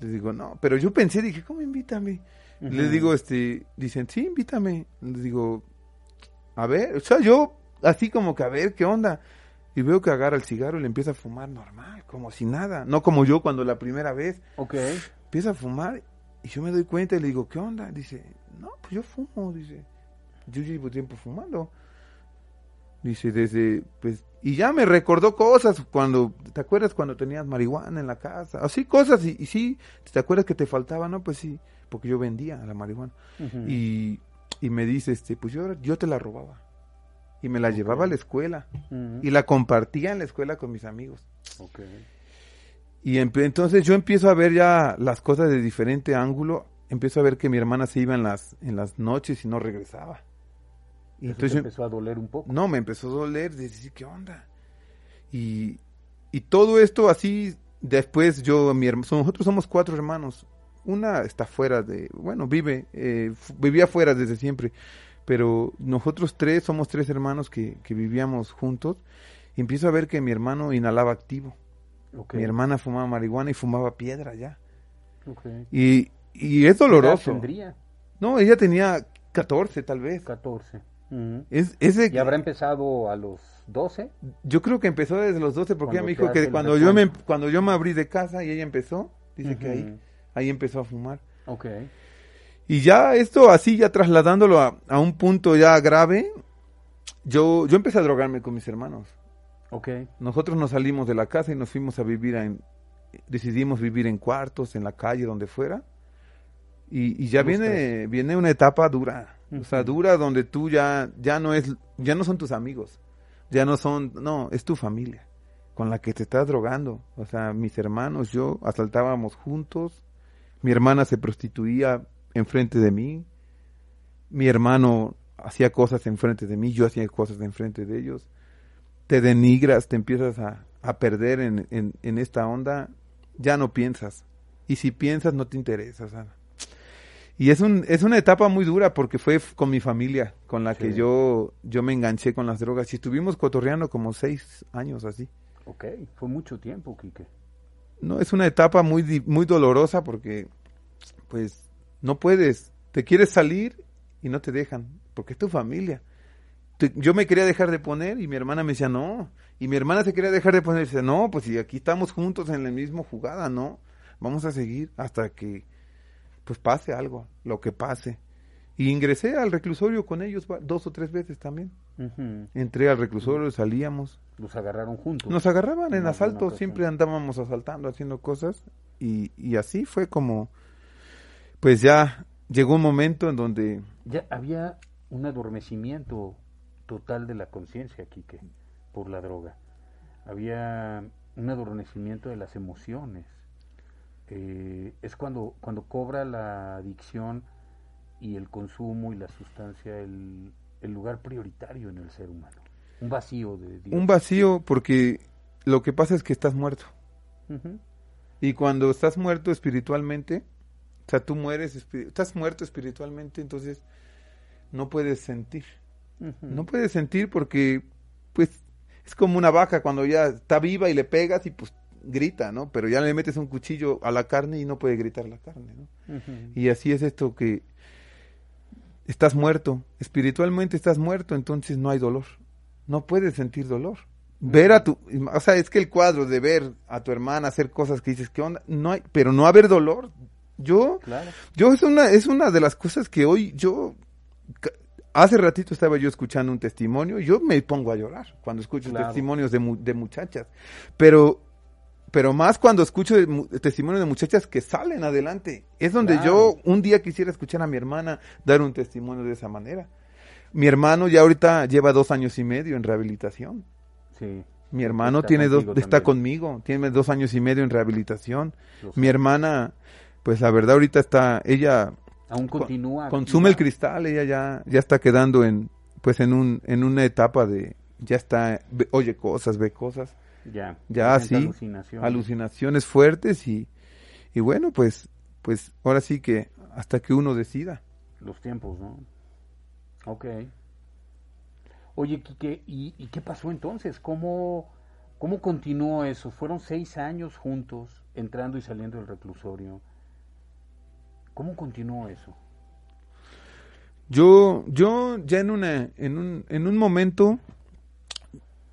Le digo, no, pero yo pensé, dije, ¿cómo invítame? Ujú. Le digo, este, dicen, sí, invítame. Le digo, a ver, o sea, yo así como que a ver, ¿qué onda? Y veo que agarra el cigarro y le empieza a fumar normal, como si nada. No como yo cuando la primera vez Ok. empieza a fumar y yo me doy cuenta y le digo, ¿qué onda? Dice, no, pues yo fumo, dice, yo llevo tiempo fumando. Dice, desde, pues, y ya me recordó cosas cuando, ¿te acuerdas cuando tenías marihuana en la casa? Así cosas, y, y sí, ¿te acuerdas que te faltaba? No, pues sí, porque yo vendía la marihuana. Y, y me dice, este, pues yo, yo te la robaba. Y me la llevaba a la escuela. Y la compartía en la escuela con mis amigos. Ok. Y entonces yo empiezo a ver ya las cosas de diferente ángulo. Empiezo a ver que mi hermana se iba en las, en las noches y no regresaba. Y Eso entonces te yo- empezó a doler un poco. no, me empezó a doler, de decir, ¿qué onda? Y, y todo esto así, después yo, mi herma- so- nosotros somos cuatro hermanos. Una está fuera de, bueno, vive, eh, vivía fuera desde siempre, pero nosotros tres somos tres hermanos que, que vivíamos juntos. Y empiezo a ver que mi hermano inhalaba activo. Ok. Mi hermana fumaba marihuana y fumaba piedra ya. Ok. Y, y es ¿Qué edad doloroso. tendría? No, ella tenía 14 tal vez. 14. Ujú. Es, ese, ¿Y habrá empezado a los 12? Yo creo que empezó desde los 12 porque ella Cuando me te dijo que cuando yo, me, cuando yo me abrí de casa y ella empezó, dice que ahí, ahí empezó a fumar. Ok. Y ya esto así, ya trasladándolo a, a un punto ya grave, yo, yo empecé a drogarme con mis hermanos. Ok. Nosotros nos salimos de la casa y nos fuimos a vivir en, decidimos vivir en cuartos, en la calle, donde fuera. Y, y ya viene, viene una etapa dura, o sea, dura donde tú ya, ya no es, ya no son tus amigos, ya no son, no, es tu familia con la que te estás drogando. O sea, mis hermanos, yo asaltábamos juntos, mi hermana se prostituía enfrente de mí, mi hermano hacía cosas enfrente de mí, yo hacía cosas enfrente de ellos. Te denigras, te empiezas a, a perder en, en, en esta onda, ya no piensas. Y si piensas, no te interesa. Y es, un, es una etapa muy dura porque fue con mi familia, con la que Sí. yo, yo me enganché con las drogas. Y estuvimos cotorreando como seis años así. Ok. Fue mucho tiempo, Quique. No, es una etapa muy, muy dolorosa porque, pues, no puedes. Te quieres salir y no te dejan, porque es tu familia. Yo me quería dejar de poner y mi hermana me decía, no. Y mi hermana se quería dejar de poner y dice, no, pues si aquí estamos juntos en la misma jugada, no. Vamos a seguir hasta que, pues, pase algo, lo que pase. Y ingresé al reclusorio con ellos dos o tres veces también. Entré al reclusorio, salíamos. Los agarraron juntos. Nos agarraban en asalto, siempre andábamos asaltando, haciendo cosas y, y así fue como, pues ya llegó un momento en donde, Ya había un adormecimiento total de la conciencia, Quique, por la droga. Había un adormecimiento de las emociones. eh, es cuando, cuando cobra la adicción y el consumo y la sustancia el, el lugar prioritario en el ser humano. Un vacío de Dios. Un vacío porque lo que pasa es que estás muerto. Y cuando estás muerto espiritualmente, o sea, tú mueres, estás muerto espiritualmente, entonces no puedes sentir. No puedes sentir porque, pues, es como una vaca cuando ya está viva y le pegas y pues grita, ¿no? Pero ya le metes un cuchillo a la carne y no puede gritar la carne, ¿no? Y así es esto que estás muerto, espiritualmente estás muerto, entonces no hay dolor. No puedes sentir dolor. Ver a tu, o sea, es que el cuadro de ver a tu hermana hacer cosas que dices, ¿qué onda? No hay, pero no haber dolor. Yo, Claro. yo es una, es una de las cosas que hoy yo, hace ratito estaba yo escuchando un testimonio, yo me pongo a llorar cuando escucho Claro. testimonios de, mu- de muchachas, pero, pero más cuando escucho testimonios de muchachas que salen adelante. Es donde Claro. yo un día quisiera escuchar a mi hermana dar un testimonio de esa manera. Mi hermano ya ahorita lleva dos años y medio en rehabilitación. Sí. Mi hermano Está tiene dos, está también. conmigo, tiene dos años y medio en rehabilitación. Mi hermana, pues la verdad ahorita está, ella Aún co- continúa. consume el cristal, ella ya, ya está quedando en, pues en un, en una etapa de, ya está, ve- oye cosas, ve cosas, Ya. ya presenta sí, alucinaciones. alucinaciones fuertes y, y bueno, pues, pues ahora sí que hasta que uno decida. Los tiempos, ¿no? Ok. Oye, Quique, ¿y, y qué pasó entonces? ¿Cómo, ¿Cómo continuó eso? Fueron seis años juntos, entrando y saliendo del reclusorio. ¿Cómo continuó eso? Yo, yo ya en una, en un, en un momento,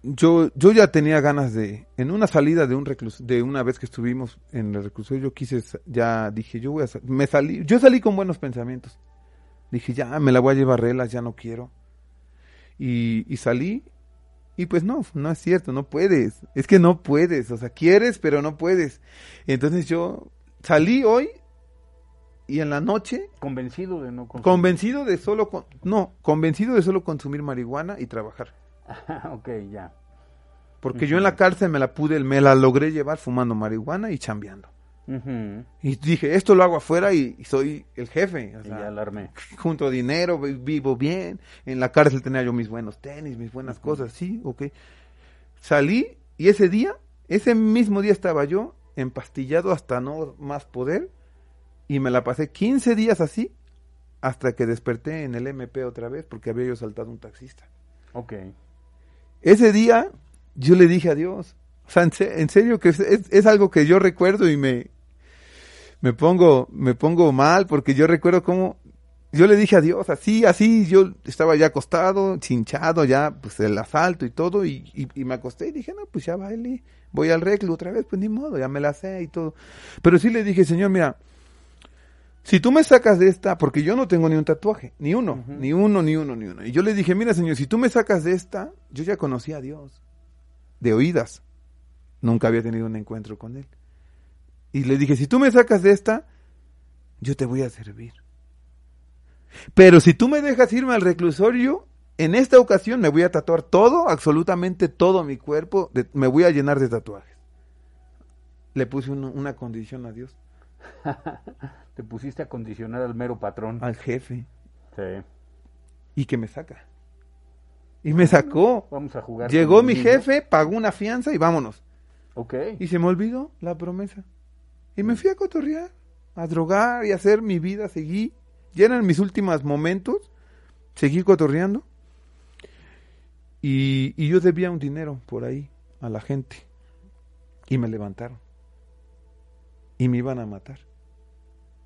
yo, yo ya tenía ganas de, en una salida de un recluso, de una vez que estuvimos en el reclusorio, yo quise, ya dije, yo voy a, me salí, yo salí con buenos pensamientos. Dije, ya, me la voy a llevar relas, ya no quiero. Y, y salí, y pues no, no es cierto, no puedes. Es que no puedes, o sea, quieres, pero no puedes. Entonces yo salí hoy, y en la noche Convencido de no consumir. Convencido de solo con- no, convencido de solo consumir marihuana y trabajar. ok, ya. Porque yo en la cárcel me la pude, me la logré llevar fumando marihuana y chambeando. Y dije, esto lo hago afuera y, y soy el jefe. o Y ya alarmé. junto dinero, vi- vivo bien. En la cárcel tenía yo mis buenos tenis, mis buenas cosas, sí, ok. Salí y ese día, ese mismo día estaba yo empastillado hasta no más poder y me la pasé 15 días así hasta que desperté en el MP otra vez porque había yo saltado un taxista. Ok. Ese día yo le dije a Dios, o sea, en, se- en serio que es, es- es algo que yo recuerdo y me, me pongo, me pongo mal porque yo recuerdo cómo yo le dije a Dios, así, así, yo estaba ya acostado, chinchado ya, pues el asalto y todo, y, y, y me acosté y dije, no, pues ya bailé, voy al reclu otra vez, pues ni modo, ya me la sé y todo. Pero sí le dije, Señor, mira, si tú me sacas de esta, porque yo no tengo ni un tatuaje, ni uno, ni uno, ni uno, ni uno. Y yo le dije, mira, Señor, si tú me sacas de esta, yo ya conocí a Dios, de oídas. Nunca había tenido un encuentro con Él. Y le dije, si tú me sacas de esta, yo te voy a servir. Pero si tú me dejas irme al reclusorio, en esta ocasión me voy a tatuar todo, absolutamente todo mi cuerpo, de- me voy a llenar de tatuajes. Le puse un- una condición a Dios, Te pusiste a condicionar al mero patrón. al jefe, Sí. y que me saca. Y me sacó. Vamos a jugar. Llegó mi niño. jefe, pagó una fianza y vámonos. Ok. Y se me olvidó la promesa. Y me fui a cotorrear, a drogar y a hacer mi vida. Seguí. Ya eran mis últimos momentos. Seguí cotorreando. Y, y yo debía un dinero por ahí a la gente. Y me levantaron. Y me iban a matar.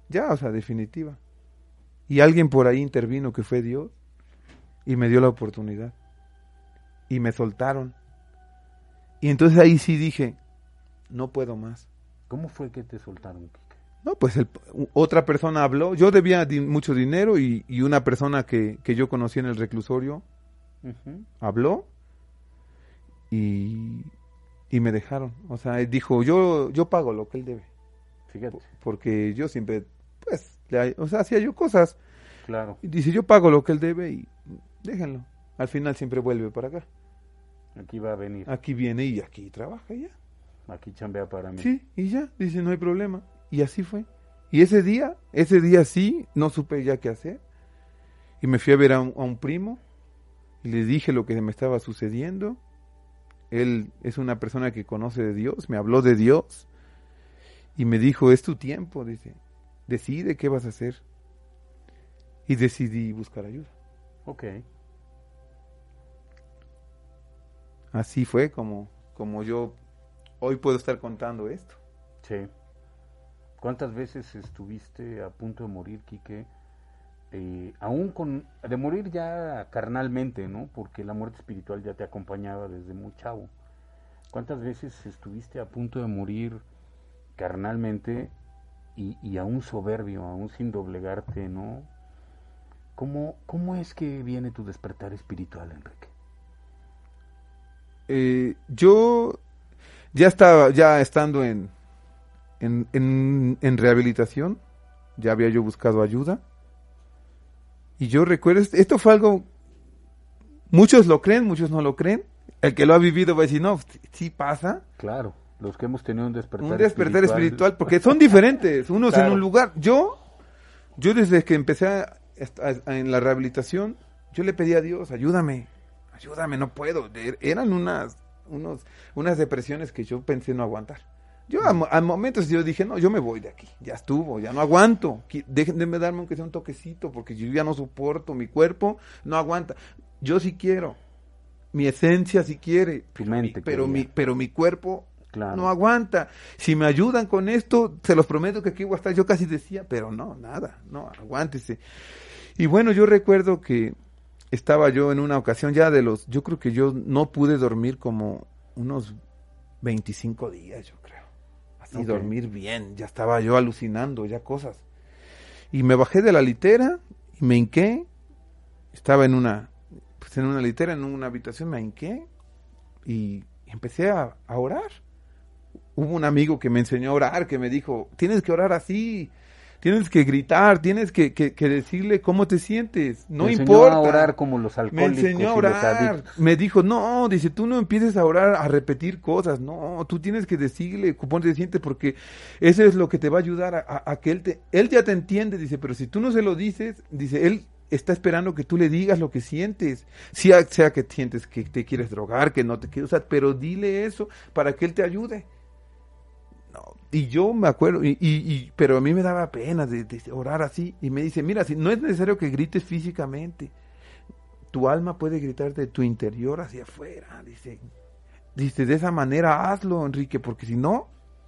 Ya, o sea, definitiva. Y alguien por ahí intervino que fue Dios. Y me dio la oportunidad. Y me soltaron. Y entonces ahí sí dije, no puedo más. ¿Cómo fue que te soltaron? No, pues el- otra persona habló. Yo debía di- mucho dinero y, y una persona que, que yo conocí en el reclusorio habló y, y me dejaron. O sea, él dijo, yo, yo pago lo que él debe. Fíjate. Porque yo siempre, pues, le- o sea, hacía yo cosas. Claro. Y dice, yo pago lo que él debe y déjenlo. Al final siempre vuelve para acá. Aquí va a venir. Aquí viene y aquí trabaja ya. Aquí chambea para mí. Sí, y ya, dice, no hay problema. Y así fue. Y ese día, ese día sí, no supe ya qué hacer. Y me fui a ver a un, a un primo y le dije lo que me estaba sucediendo. Él es una persona que conoce de Dios, me habló de Dios y me dijo, es tu tiempo, dice, decide qué vas a hacer. Y decidí buscar ayuda. Ok. Así fue como, como yo hoy puedo estar contando esto. Sí. ¿Cuántas veces estuviste a punto de morir, Quique? Eh, aún con, de morir ya carnalmente, ¿no? Porque la muerte espiritual ya te acompañaba desde muy chavo. ¿Cuántas veces estuviste a punto de morir carnalmente y, y aún soberbio, aún sin doblegarte, ¿no? ¿Cómo, ¿Cómo es que viene tu despertar espiritual, Enrique? Eh, yo ya estaba, ya estando en, en, en, en rehabilitación, ya había yo buscado ayuda. Y yo recuerdo, esto fue algo, muchos lo creen, muchos no lo creen. El que lo ha vivido va a decir, no, sí pasa. Claro, los que hemos tenido un despertar, Un despertar espiritual, porque son diferentes, unos Claro. en un lugar. Yo, yo desde que empecé a- a- a- en la rehabilitación, yo le pedí a Dios, ayúdame, ayúdame, no puedo. Er- Eran unas, unos, unas depresiones que yo pensé no aguantar. Yo a, mo- a momentos yo dije, no, yo me voy de aquí, ya estuvo, ya no aguanto. De darme aunque sea un toquecito, porque yo ya no soporto, mi cuerpo no aguanta. Yo sí quiero, mi esencia sí quiere, Tu pero, mente mi, pero, quería. mi, pero mi cuerpo Claro. no aguanta. Si me ayudan con esto, se los prometo que aquí voy a estar. Yo casi decía, pero no, nada, no, aguántese. Y bueno, yo recuerdo que estaba yo en una ocasión ya de los, yo creo que yo no pude dormir como unos 25 días, yo creo. Así dormir bien, ya estaba yo alucinando, ya cosas. Y me bajé de la litera y me hinqué. Estaba en una, pues en una litera, en una habitación, me hinqué y empecé a, a orar. Hubo un amigo que me enseñó a orar, que me dijo, tienes que orar así, tienes que gritar, tienes que, que- que decirle cómo te sientes, no enseñó importa. a orar como los Me alcohólicos enseñó a orar. Me dijo, no, dice, tú no empieces a orar, a repetir cosas. No, tú tienes que decirle cómo te sientes porque eso es lo que te va a ayudar a, a- a que él te... Él ya te entiende, dice, pero si tú no se lo dices, dice, él está esperando que tú le digas lo que sientes. Sea, sea que sientes que te quieres drogar, que no te quieres usar, pero dile eso para que él te ayude. No, y yo me acuerdo, y, y- y- pero a mí me daba pena de, de orar así. Y me dice, mira, si no es necesario que grites físicamente tu alma puede gritar de tu interior hacia afuera. Dice, dice de esa manera hazlo, Enrique, porque si no,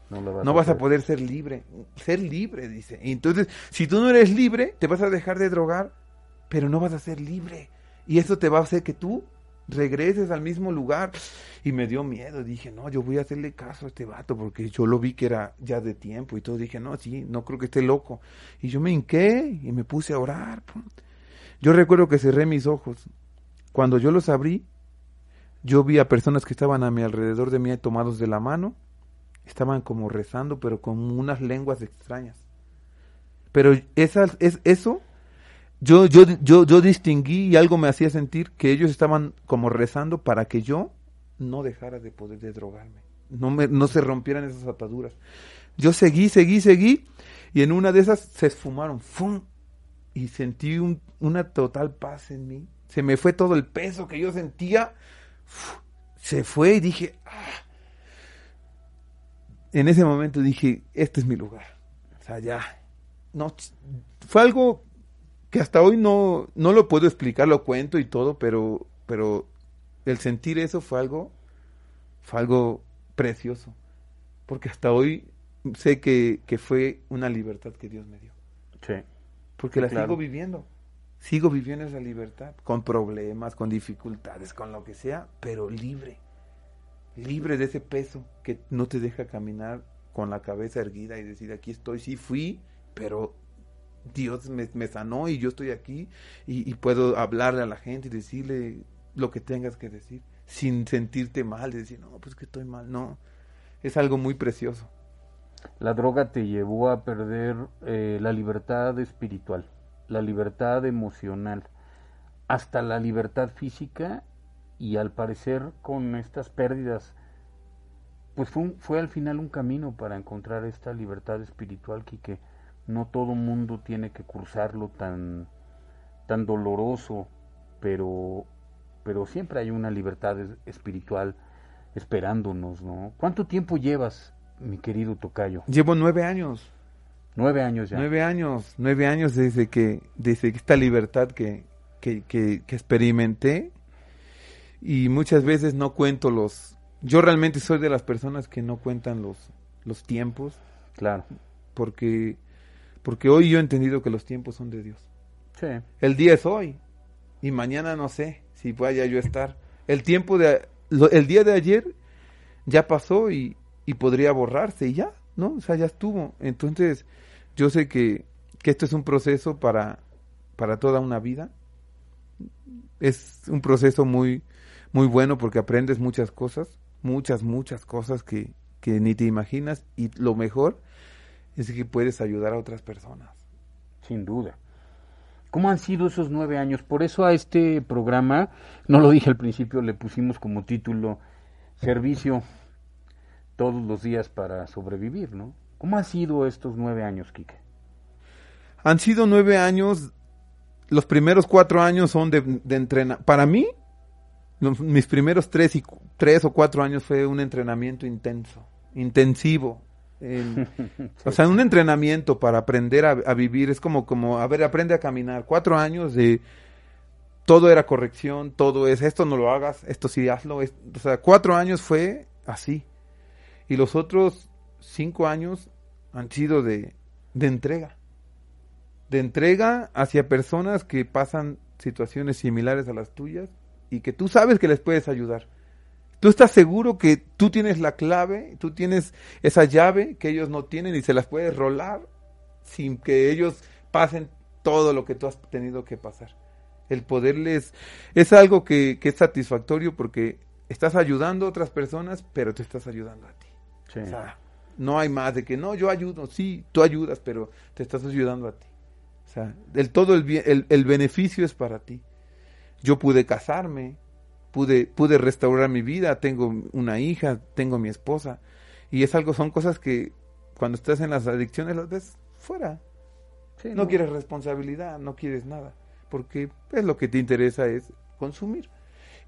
No, vas, no vas a poder ser libre. Ser libre, dice. Entonces, si tú no eres libre, te vas a dejar de drogar, pero no vas a ser libre. Y eso te va a hacer que tú regreses al mismo lugar. Y me dio miedo. Dije, no, yo voy a hacerle caso a este vato, porque yo lo vi que era ya de tiempo y todo. Dije, no, sí, no creo que esté loco. Y yo me hinqué y me puse a orar. Yo recuerdo que cerré mis ojos. Cuando yo los abrí, yo vi a personas que estaban a mi alrededor de mí tomados de la mano. Estaban como rezando, pero con unas lenguas extrañas. Pero esas, es, eso, yo, yo, yo, yo distinguí y algo me hacía sentir que ellos estaban como rezando para que yo no dejara de poder de drogarme. No, me, no se rompieran esas ataduras. Yo seguí, seguí, seguí. Y en una de esas se esfumaron. ¡Fum! Y sentí un- una total paz en mí. Se me fue todo el peso que yo sentía. Se fue y dije, "Ah". en ese momento dije, este es mi lugar. O sea, ya. No, fue algo que hasta hoy no, no lo puedo explicar, lo cuento y todo, pero, pero el sentir eso fue algo, fue algo precioso. Porque hasta hoy sé que, que fue una libertad que Dios me dio. Sí. Porque Sí, la claro. sigo viviendo. Sigo viviendo esa libertad, con problemas, con dificultades, con lo que sea, pero libre. Libre de ese peso que no te deja caminar con la cabeza erguida y decir, aquí estoy, sí fui, pero Dios me, sanó y yo estoy aquí y, puedo hablarle a la gente y decirle lo que tengas que decir, sin sentirte mal, de decir, no, pues que estoy mal, no. Es algo muy precioso. La droga te llevó a perder eh, la libertad espiritual, la libertad emocional, hasta la libertad física y al parecer con estas pérdidas pues fue, fue al final un camino para encontrar esta libertad espiritual que no todo mundo tiene que cursarlo tan, tan doloroso, pero, pero siempre hay una libertad espiritual esperándonos, ¿no? ¿Cuánto tiempo llevas, mi querido Tocayo? Llevo nueve años. Nueve años ya. Nueve años, nueve años desde que, desde esta libertad que, que, que, que experimenté y muchas veces no cuento los, yo realmente soy de las personas que no cuentan los, los tiempos. Claro. Porque, porque hoy yo he entendido que los tiempos son de Dios. Sí. El día es hoy. Y mañana no sé si vaya yo a estar. El tiempo de, el día de ayer ya pasó y, y podría borrarse y ya, ¿no? O sea, ya estuvo. Entonces, yo sé que, que esto es un proceso para, para toda una vida. Es un proceso muy, muy bueno porque aprendes muchas cosas muchas, muchas cosas que, que ni te imaginas y lo mejor es que puedes ayudar a otras personas. Sin duda. ¿Cómo han sido esos nueve años? Por eso a este programa, no lo dije al principio, le pusimos como título Servicio todos los días para sobrevivir, ¿no? ¿Cómo han sido estos nueve años, Quique? Han sido nueve años, los primeros cuatro años son de, de entrenar. Para mí, mis primeros tres, y, tres o cuatro años fue un entrenamiento intenso, intensivo. o sea, un entrenamiento para aprender a, vivir es como, como, a ver, aprende a caminar. Cuatro años de todo era corrección, todo es, esto no lo hagas, esto sí hazlo. o sea, cuatro años fue así. Y los otros cinco años han sido de, de entrega. De entrega hacia personas que pasan situaciones similares a las tuyas y que tú sabes que les puedes ayudar. Tú estás seguro que tú tienes la clave, tú tienes esa llave que ellos no tienen y se las puedes rolar sin que ellos pasen todo lo que tú has tenido que pasar. El poderles es algo que, que es satisfactorio porque estás ayudando a otras personas, pero tú estás ayudando a ti. O sea, no hay más de que no, yo ayudo, sí, tú ayudas, pero te estás ayudando a ti. O sea, el todo el, el, el beneficio es para ti. Yo pude casarme, pude, pude restaurar mi vida, tengo una hija, tengo mi esposa. Y es algo, son cosas que cuando estás en las adicciones las ves fuera. no, quieres responsabilidad, no quieres nada, porque es lo que te interesa es consumir.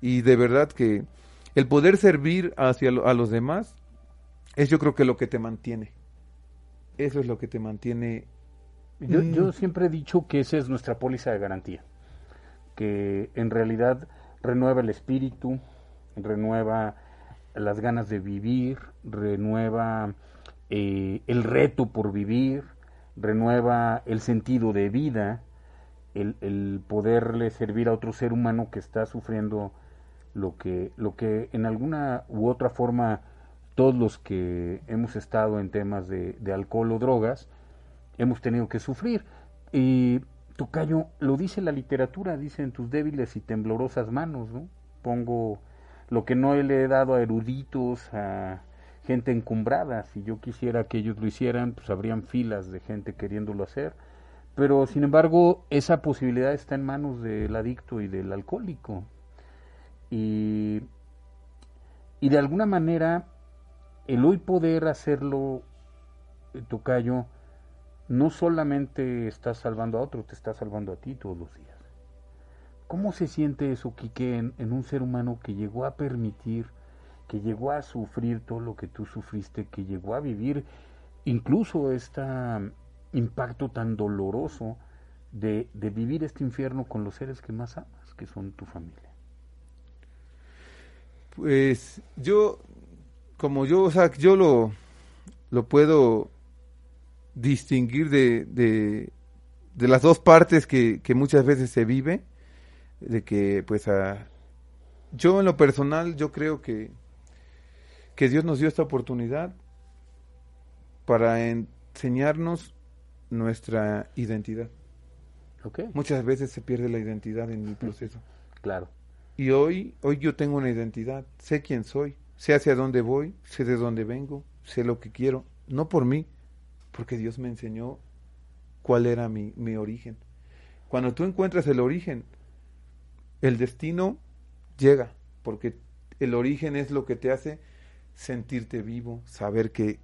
Y de verdad que el poder servir hacia a los demás es yo creo que lo que te mantiene. Eso es lo que te mantiene. Yo, yo mm. siempre he dicho que esa es nuestra póliza de garantía que en realidad renueva el espíritu, renueva las ganas de vivir, renueva eh, el reto por vivir, renueva el sentido de vida, el, poderle servir a otro ser humano que está sufriendo lo que, lo que en alguna u otra forma todos los que hemos estado en temas de, de alcohol o drogas hemos tenido que sufrir. Y Tocayo, lo dice la literatura, dice en tus débiles y temblorosas manos, ¿no? Pongo lo que no le he dado a eruditos, a gente encumbrada. Si yo quisiera que ellos lo hicieran, pues habrían filas de gente queriéndolo hacer. Pero, sin embargo, esa posibilidad está en manos del adicto y del alcohólico. Y, y de alguna manera, el hoy poder hacerlo, eh, Tocayo, no solamente estás salvando a otro, te estás salvando a ti todos los días. ¿Cómo se siente eso, Quique, en, un ser humano que llegó a permitir, que llegó a sufrir todo lo que tú sufriste, que llegó a vivir incluso este impacto tan doloroso de, de vivir este infierno con los seres que más amas, que son tu familia? Pues yo, como yo, o sea, yo lo, lo puedo distinguir de, de, de las dos partes que, que, muchas veces se vive, de que pues a, yo en lo personal yo creo que, que Dios nos dio esta oportunidad para enseñarnos nuestra identidad. Okay. Muchas veces se pierde la identidad en el proceso. Claro. Y hoy, hoy yo tengo una identidad, sé quién soy, sé hacia dónde voy, sé de dónde vengo, sé lo que quiero, no por mí, porque Dios me enseñó cuál era mi, mi origen. Cuando tú encuentras el origen, el destino llega, porque el origen es lo que te hace sentirte vivo, saber que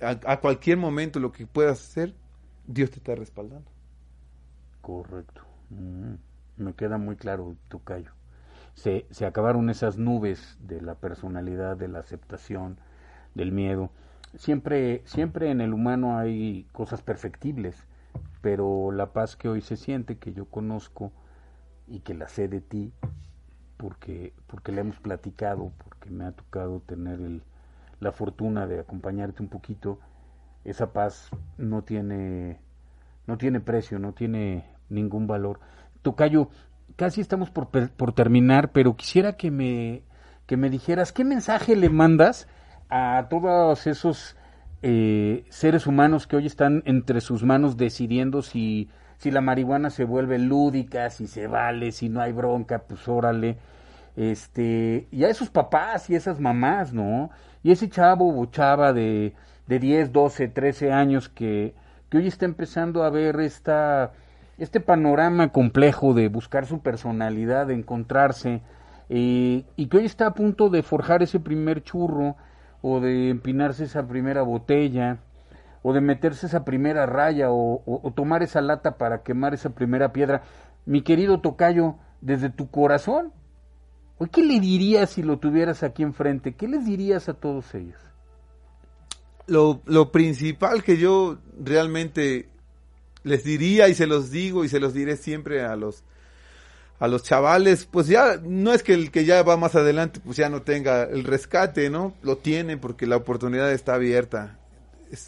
a, cualquier momento lo que puedas hacer, Dios te está respaldando. Correcto. Mm, me queda muy claro, Tocayo. Se, se acabaron esas nubes de la personalidad, de la aceptación, del miedo. Siempre, siempre en el humano hay cosas perfectibles, pero la paz que hoy se siente, que yo conozco y que la sé de ti, porque, porque le hemos platicado, porque me ha tocado tener el, la fortuna de acompañarte un poquito, esa paz no tiene, no tiene precio, no tiene ningún valor. Tocayo, casi estamos por, por terminar, pero quisiera que me, que me dijeras qué mensaje le mandas a todos esos eh, seres humanos que hoy están entre sus manos decidiendo si, si la marihuana se vuelve lúdica, si se vale, si no hay bronca, pues órale. Este, y a esos papás y esas mamás, ¿no? Y ese chavo o chava de, de 10, 12, 13 años que, que hoy está empezando a ver esta, este panorama complejo de buscar su personalidad, de encontrarse, eh, y que hoy está a punto de forjar ese primer churro o de empinarse esa primera botella o de meterse esa primera raya o, o, tomar esa lata para quemar esa primera piedra. Mi querido Tocayo, desde tu corazón, ¿qué le dirías si lo tuvieras aquí enfrente? ¿Qué les dirías a todos ellos? Lo, lo principal que yo realmente les diría y se los digo y se los diré siempre a los a los chavales, pues ya no es que el que ya va más adelante pues ya no tenga el rescate, ¿no? Lo tienen porque la oportunidad está abierta.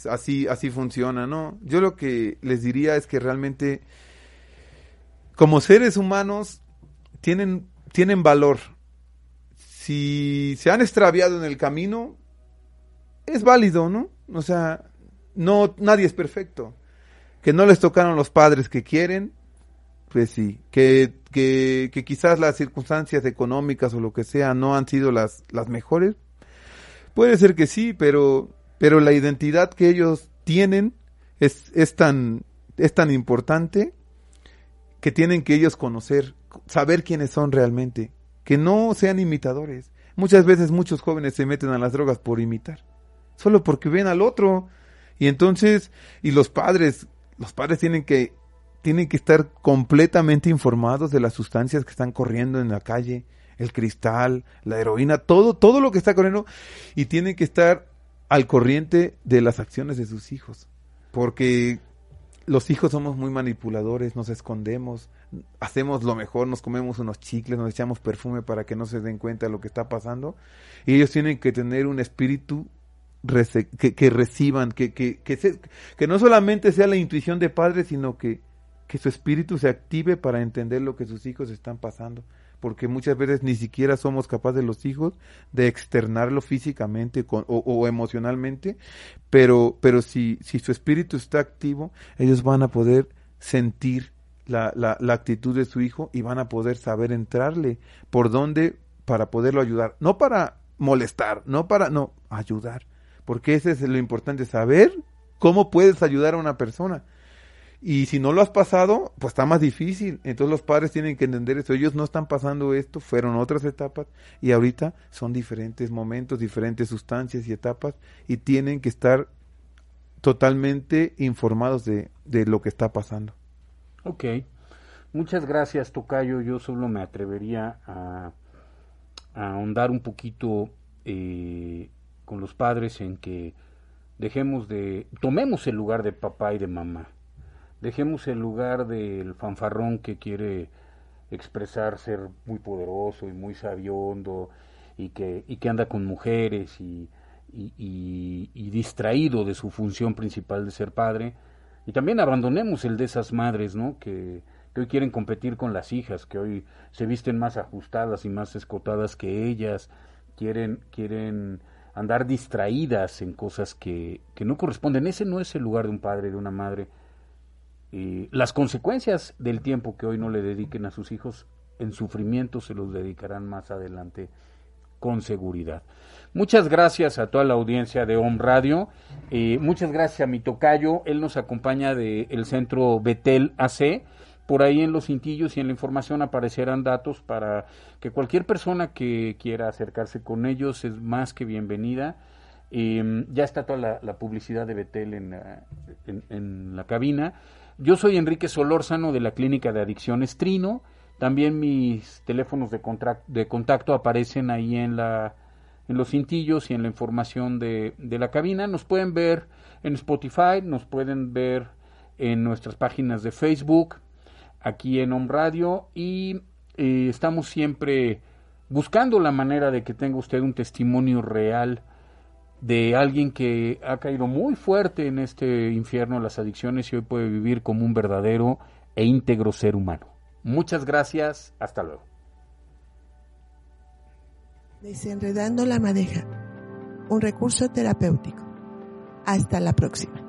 Así así funciona, ¿no? Yo lo que les diría es que realmente como seres humanos tienen tienen valor. Si se han extraviado en el camino es válido, ¿no? O sea, no nadie es perfecto. Que no les tocaron los padres que quieren, pues sí, que, que, quizás las circunstancias económicas o lo que sea no han sido las, las mejores. Puede ser que sí, pero, pero la identidad que ellos tienen es, es, tan, es tan importante que tienen que ellos conocer, saber quiénes son realmente, que no sean imitadores. Muchas veces muchos jóvenes se meten a las drogas por imitar, solo porque ven al otro. Y entonces, y los padres, los padres tienen que tienen que estar completamente informados de las sustancias que están corriendo en la calle, el cristal, la heroína, todo, todo lo que está corriendo, y tienen que estar al corriente de las acciones de sus hijos. Porque los hijos somos muy manipuladores, nos escondemos, hacemos lo mejor, nos comemos unos chicles, nos echamos perfume para que no se den cuenta de lo que está pasando. Y ellos tienen que tener un espíritu que, reciban, que, que, que, que no solamente sea la intuición de padre, sino que que su espíritu se active para entender lo que sus hijos están pasando, porque muchas veces ni siquiera somos capaces los hijos de externarlo físicamente o, emocionalmente, pero, pero si, si su espíritu está activo, ellos van a poder sentir la, la, la actitud de su hijo y van a poder saber entrarle por dónde para poderlo ayudar, no para molestar, no para, no, ayudar, porque ese es lo importante, saber cómo puedes ayudar a una persona y si no lo has pasado, pues está más difícil. Entonces los padres tienen que entender eso. Ellos no están pasando esto, fueron otras etapas y ahorita son diferentes momentos, diferentes sustancias y etapas y tienen que estar totalmente informados de, de lo que está pasando. Ok. Muchas gracias, Tocayo. Yo solo me atrevería a, a ahondar un poquito eh, con los padres en que dejemos de, tomemos el lugar de papá y de mamá Dejemos el lugar del fanfarrón que quiere expresar ser muy poderoso y muy sabiondo y que, y que anda con mujeres y, y, distraído de su función principal de ser padre. Y también abandonemos el de esas madres, ¿no? Que, que hoy quieren competir con las hijas, que hoy se visten más ajustadas y más escotadas que ellas, quieren, quieren andar distraídas en cosas que, que no corresponden. Ese no es el lugar de un padre, de una madre las consecuencias del tiempo que hoy no le dediquen a sus hijos en sufrimiento se los dedicarán más adelante con seguridad. Muchas gracias a toda la audiencia de Home Radio. Eh, muchas gracias a mi tocayo. Él nos acompaña del centro Betel AC por ahí en los cintillos y en la información aparecerán datos para que cualquier persona que quiera acercarse con ellos es más que bienvenida. Em, ya está toda la, publicidad de Betel en, en, la cabina. Yo soy Enrique Solórzano de la Clínica de Adicciones Trino. También mis teléfonos de, de contacto aparecen ahí en, la, en los cintillos y en la información de, de la cabina. Nos pueden ver en Spotify, nos pueden ver en nuestras páginas de Facebook, aquí en Home Radio y eh, estamos siempre buscando la manera de que tenga usted un testimonio real de alguien que ha caído muy fuerte en este infierno de las adicciones y hoy puede vivir como un verdadero e íntegro ser humano. Muchas gracias, hasta luego. Desenredando la madeja, un recurso terapéutico. Hasta la próxima.